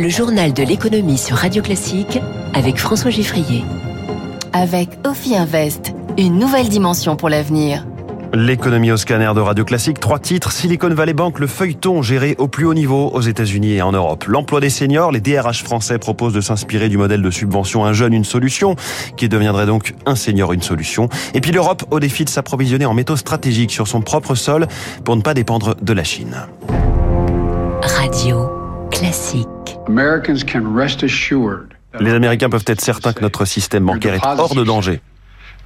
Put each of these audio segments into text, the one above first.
Le journal de l'économie sur Radio Classique avec François Giffrier. Avec Ophi Invest, une nouvelle dimension pour l'avenir. L'économie au scanner de Radio Classique, trois titres. Silicon Valley Bank, le feuilleton géré au plus haut niveau aux États-Unis et en Europe. L'emploi des seniors, les DRH français proposent de s'inspirer du modèle de subvention Un jeune, une solution, qui deviendrait donc un senior, une solution. Et puis l'Europe au défi de s'approvisionner en métaux stratégiques sur son propre sol pour ne pas dépendre de la Chine. Radio Classique. Les Américains peuvent être certains que notre système bancaire est hors de danger.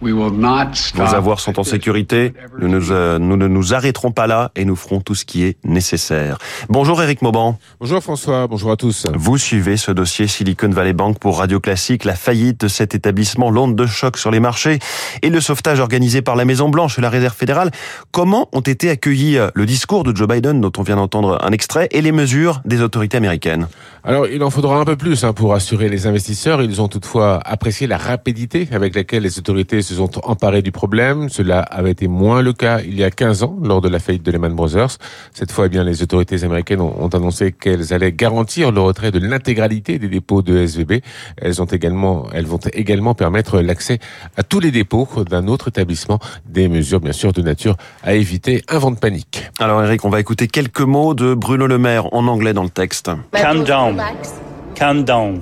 Vos avoirs sont en sécurité. Nous, nous, euh, nous, ne nous arrêterons pas là et nous ferons tout ce qui est nécessaire. Bonjour Eric Mauban. Bonjour François, bonjour à tous. Vous suivez ce dossier Silicon Valley Bank pour Radio Classique, la faillite de cet établissement, l'onde de choc sur les marchés et le sauvetage organisé par la Maison Blanche et la Réserve fédérale. Comment ont été accueillis euh, le discours de Joe Biden, dont on vient d'entendre un extrait, et les mesures des autorités américaines? Alors, il en faudra un peu plus hein, pour assurer les investisseurs. Ils ont toutefois apprécié la rapidité avec laquelle les autorités se sont emparés du problème. Cela avait été moins le cas il y a 15 ans lors de la faillite de Lehman Brothers. Cette fois, eh bien, les autorités américaines ont, annoncé qu'elles allaient garantir le retrait de l'intégralité des dépôts de SVB. Elles ont également, elles vont également permettre l'accès à tous les dépôts d'un autre établissement. Des mesures, bien sûr, de nature à éviter un vent de panique. Alors, Eric, on va écouter quelques mots de Bruno Le Maire en anglais dans le texte. Calm down. Calm down.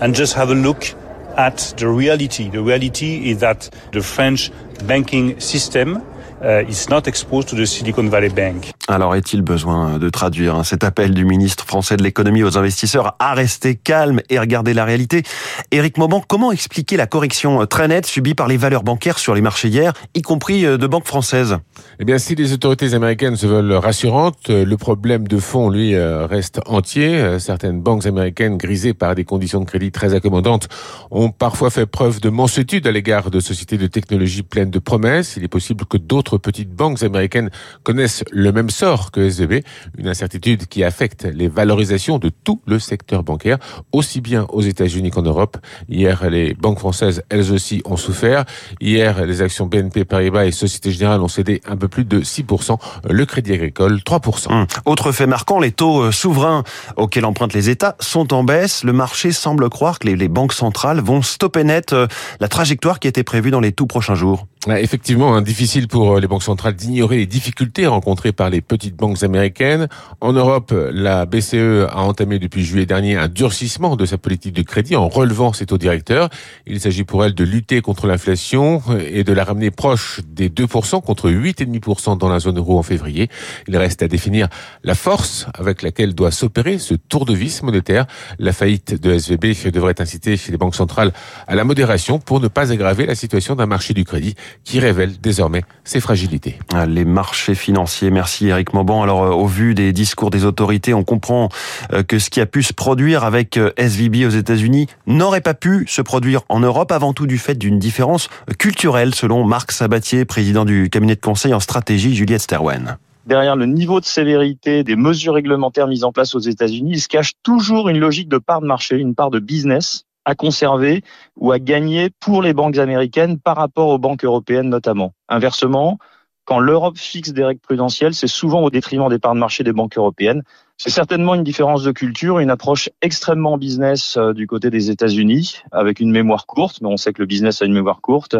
And just have a look at the reality. The reality is that the French banking system uh, is not exposed to the Silicon Valley Bank. Alors est-il besoin de traduire hein, cet appel du ministre français de l'économie aux investisseurs à rester calme et regarder la réalité? Éric Mauban, comment expliquer la correction très nette subie par les valeurs bancaires sur les marchés hier, y compris euh, de banques françaises? Eh bien, si les autorités américaines se veulent rassurantes, le problème de fond, lui, euh, reste entier. Certaines banques américaines, grisées par des conditions de crédit très accommodantes, ont parfois fait preuve de mansuétude à l'égard de sociétés de technologie pleines de promesses. Il est possible que d'autres petites banques américaines connaissent le même sort que SVB, une incertitude qui affecte les valorisations de tout le secteur bancaire, aussi bien aux États-Unis qu'en Europe. Hier, les banques françaises, elles aussi, ont souffert. Hier, les actions BNP Paribas et Société Générale ont cédé un peu plus de 6%, le Crédit Agricole 3%. Hum. Autre fait marquant, les taux euh, souverains auxquels empruntent les États sont en baisse. Le marché semble croire que les, les banques centrales vont stopper net euh, la trajectoire qui était prévue dans les tout prochains jours. Effectivement, hein, difficile pour les banques centrales d'ignorer les difficultés rencontrées par les petites banques américaines. En Europe, la BCE a entamé depuis juillet dernier un durcissement de sa politique de crédit en relevant ses taux directeurs. Il s'agit pour elle de lutter contre l'inflation et de la ramener proche des 2% contre 8,5% dans la zone euro en février. Il reste à définir la force avec laquelle doit s'opérer ce tour de vis monétaire. La faillite de SVB devrait inciter les banques centrales à la modération pour ne pas aggraver la situation d'un marché du crédit qui révèle désormais ses fragilités. Ah, les marchés financiers, merci Eric Mauban. Alors euh, au vu des discours des autorités, on comprend euh, que ce qui a pu se produire avec euh, SVB aux États-Unis n'aurait pas pu se produire en Europe avant tout du fait d'une différence culturelle selon Marc Sabatier, président du cabinet de conseil en stratégie Juliette Sterwen derrière le niveau de sévérité des mesures réglementaires mises en place aux États-Unis, il se cache toujours une logique de part de marché, une part de business à conserver ou à gagner pour les banques américaines par rapport aux banques européennes notamment. Inversement, quand l'Europe fixe des règles prudentielles, c'est souvent au détriment des parts de marché des banques européennes. C'est certainement une différence de culture, une approche extrêmement business euh, du côté des États-Unis, avec une mémoire courte, mais on sait que le business a une mémoire courte,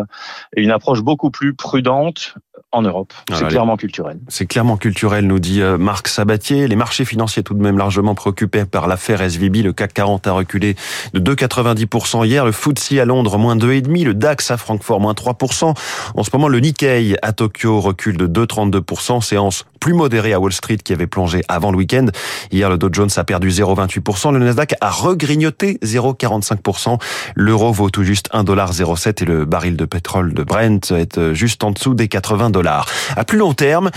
et une approche beaucoup plus prudente en Europe. C'est clairement culturel. C'est clairement culturel, nous dit euh, Marc Sabatier. Les marchés financiers tout de même largement préoccupés par l'affaire SVB. Le CAC 40 a reculé de 2,90% hier. Le FTSE à Londres, moins 2,5%. Le DAX à Francfort, moins 3%. En ce moment, le Nikkei à Tokyo recule de 2,32%. Séance plus modérée à Wall Street qui avait plongé avant le week-end. Hier, le Dow Jones a perdu 0,28%. Le Nasdaq a regrignoté 0,45%. L'euro vaut tout juste 1,07$ et le baril de pétrole de Brent est juste en dessous des 80 dollars. À plus long terme,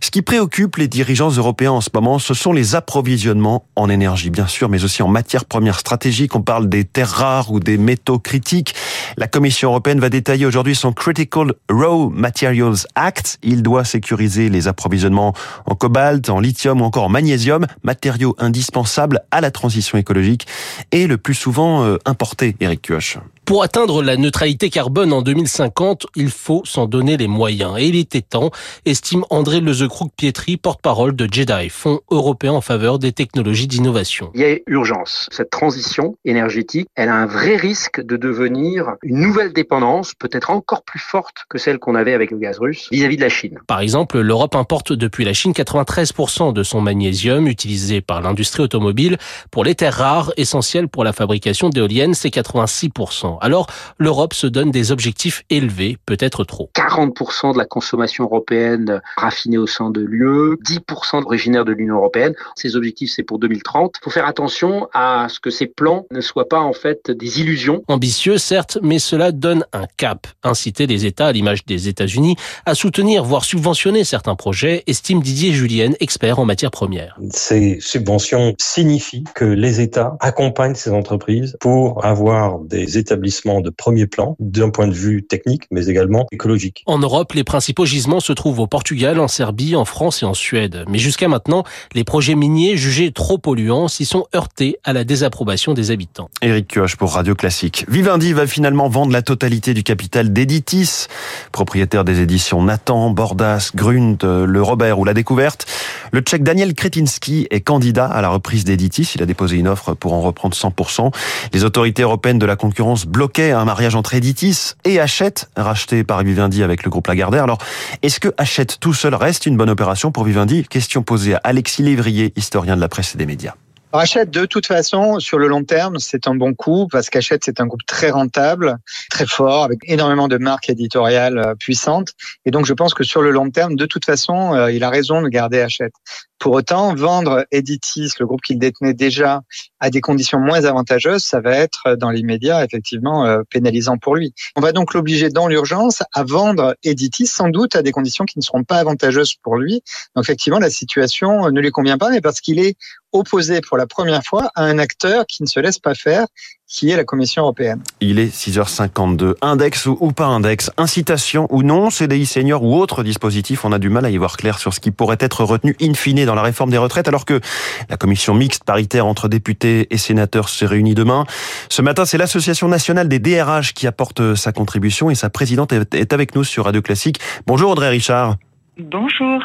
ce qui préoccupe les dirigeants européens en ce moment, ce sont les approvisionnements en énergie, bien sûr, mais aussi en matières premières stratégiques. On parle des terres rares ou des métaux critiques. La Commission européenne va détailler aujourd'hui son Critical Raw Materials Act. Il doit sécuriser les approvisionnements en cobalt, en lithium ou encore en magnésium, matériaux indispensables à la transition écologique et le plus souvent euh, importés, Eric Kioch. Pour atteindre la neutralité carbone en 2050, il faut s'en donner les moyens. Et il était temps, estime André Lezecroux-Pietri, porte-parole de JEDI, Fonds européen en faveur des technologies d'innovation. Il y a urgence. Cette transition énergétique, elle a un vrai risque de devenir une nouvelle dépendance, peut-être encore plus forte que celle qu'on avait avec le gaz russe, vis-à-vis de la Chine. Par exemple, l'Europe importe depuis la Chine 93% de son magnésium utilisé par l'industrie automobile. Pour les terres rares, essentielles pour la fabrication d'éoliennes, c'est 86%. Alors, l'Europe se donne des objectifs élevés, peut-être trop. 40% de la consommation européenne raffinée au sein de l'UE, 10% originaire de l'Union européenne. Ces objectifs, c'est pour 2030. Il faut faire attention à ce que ces plans ne soient pas en fait des illusions. Ambitieux, certes, mais cela donne un cap. Inciter les États, à l'image des États-Unis, à soutenir, voire subventionner certains projets, estime Didier Julienne, expert en matières premières. Ces subventions signifient que les États accompagnent ces entreprises pour avoir des établissements de premier plan d'un point de vue technique, mais également écologique. En Europe, les principaux gisements se trouvent au Portugal, en Serbie, en France et en Suède. Mais jusqu'à maintenant, les projets miniers jugés trop polluants s'y sont heurtés à la désapprobation des habitants. Éric Kioch pour Radio Classique. Vivendi va finalement vendre la totalité du capital d'Editis, propriétaire des éditions Nathan, Bordas, Grund, Le Robert ou La Découverte. Le tchèque Daniel Kretinsky est candidat à la reprise d'Editis. Il a déposé une offre pour en reprendre 100%. Les autorités européennes de la concurrence bloquaient un mariage entre Editis et Hachette, racheté par Vivendi avec le groupe Lagardère. Alors, est-ce que Hachette tout seul reste une bonne opération pour Vivendi? Question posée à Alexis Lévrier, historien de la presse et des médias. Hachette, de toute façon, sur le long terme, c'est un bon coup parce qu'Hachette, c'est un groupe très rentable, très fort, avec énormément de marques éditoriales puissantes. Et donc, je pense que sur le long terme, de toute façon, il a raison de garder Hachette. Pour autant, vendre Editis, le groupe qu'il détenait déjà, à des conditions moins avantageuses, ça va être dans l'immédiat effectivement pénalisant pour lui. On va donc l'obliger dans l'urgence à vendre Editis, sans doute à des conditions qui ne seront pas avantageuses pour lui. Donc effectivement, la situation ne lui convient pas, mais parce qu'il est opposé pour la première fois à un acteur qui ne se laisse pas faire, qui est la Commission européenne. Il est 6h52. Index ou, pas index, incitation ou non, CDI senior ou autre dispositif, on a du mal à y voir clair sur ce qui pourrait être retenu in fine dans la réforme des retraites, alors que la commission mixte paritaire entre députés et sénateurs se réunit demain. Ce matin, c'est l'Association nationale des DRH qui apporte sa contribution et sa présidente est avec nous sur Radio Classique. Bonjour Audrey Richard. Bonjour.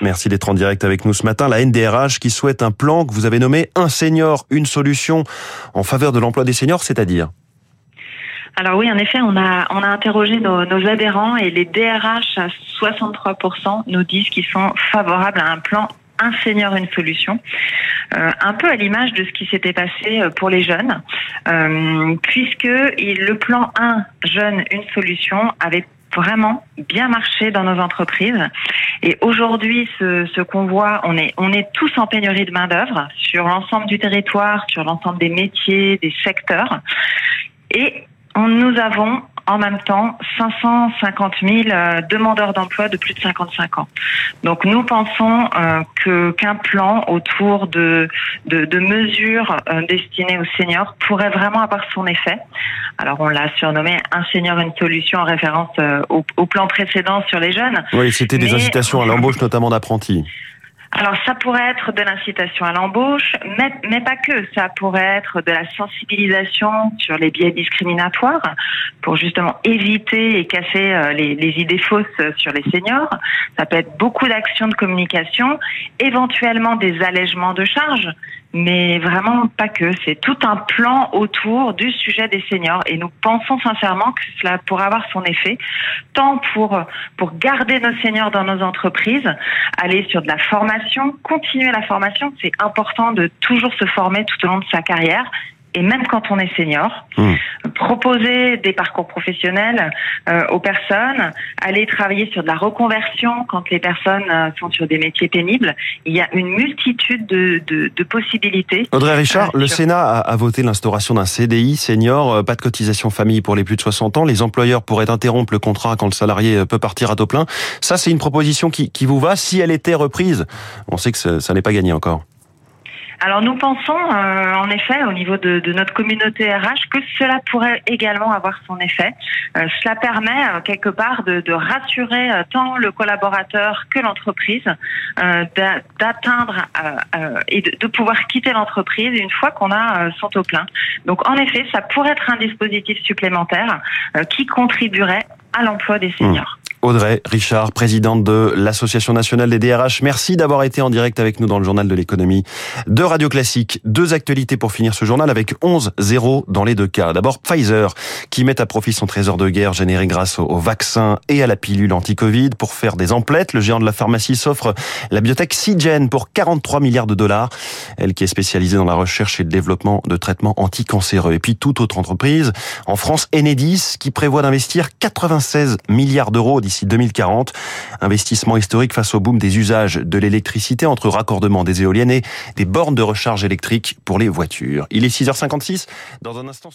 Merci d'être en direct avec nous ce matin. La NDRH qui souhaite un plan que vous avez nommé Un senior, une solution en faveur de l'emploi des seniors, c'est-à-dire? Alors oui, en effet, on a on a interrogé nos, nos adhérents et les DRH à 63% nous disent qu'ils sont favorables à un plan un senior, une solution, euh, un peu à l'image de ce qui s'était passé pour les jeunes, euh, puisque le plan 1 jeune, une solution avait vraiment bien marché dans nos entreprises. Et aujourd'hui, ce, ce qu'on voit, on est, on est tous en pénurie de main d'œuvre sur l'ensemble du territoire, sur l'ensemble des métiers, des secteurs. Et on, nous avons en même temps 550 000 demandeurs d'emploi de plus de 55 ans. Donc nous pensons euh, que qu'un plan autour de de, de mesures euh, destinées aux seniors pourrait vraiment avoir son effet. Alors on l'a surnommé un senior une solution en référence euh, au, au, plan précédent sur les jeunes. Oui, c'était des incitations à l'embauche notamment d'apprentis. Alors ça pourrait être de l'incitation à l'embauche, mais, pas que. Ça pourrait être de la sensibilisation sur les biais discriminatoires pour justement éviter et casser les, les idées fausses sur les seniors. Ça peut être beaucoup d'actions de communication, éventuellement des allègements de charges, mais vraiment pas que. C'est tout un plan autour du sujet des seniors et nous pensons sincèrement que cela pourrait avoir son effet, tant pour pour garder nos seniors dans nos entreprises, aller sur de la formation, continuer la formation. C'est important de toujours se former tout au long de sa carrière et même quand on est senior, mmh. proposer des parcours professionnels euh, aux personnes, aller travailler sur de la reconversion quand les personnes euh, sont sur des métiers pénibles. Il y a une multitude de, de, de possibilités. Audrey Richard, euh, le Sénat a, a voté l'instauration d'un CDI senior, pas de cotisation famille pour les plus de 60 ans. Les employeurs pourraient interrompre le contrat quand le salarié peut partir à taux plein. Ça, c'est une proposition qui, qui vous va si elle était reprise. On sait que ça, ça n'est pas gagné encore. Alors nous pensons euh, en effet au niveau de, notre communauté RH que cela pourrait également avoir son effet. Euh, cela permet euh, quelque part de, rassurer tant le collaborateur que l'entreprise d'atteindre et de, de, pouvoir quitter l'entreprise une fois qu'on a son taux plein. Donc en effet, ça pourrait être un dispositif supplémentaire qui contribuerait à l'emploi des seniors. Audrey Richard, présidente de l'Association nationale des DRH. Merci d'avoir été en direct avec nous dans le journal de l'économie de Radio Classique. Deux actualités pour finir ce journal avec 11-0 dans les deux cas. D'abord Pfizer qui met à profit son trésor de guerre généré grâce au vaccin et à la pilule anti-Covid pour faire des emplettes. Le géant de la pharmacie s'offre la biotech Seagen pour 43 milliards de dollars. Elle qui est spécialisée dans la recherche et le développement de traitements anticancéreux. Et puis toute autre entreprise en France, Enedis qui prévoit d'investir 96 milliards d'euros d'ici 2040. Investissement historique face au boom des usages de l'électricité entre raccordement des éoliennes et des bornes de recharge électrique pour les voitures. Il est 6h56. Dans un instant,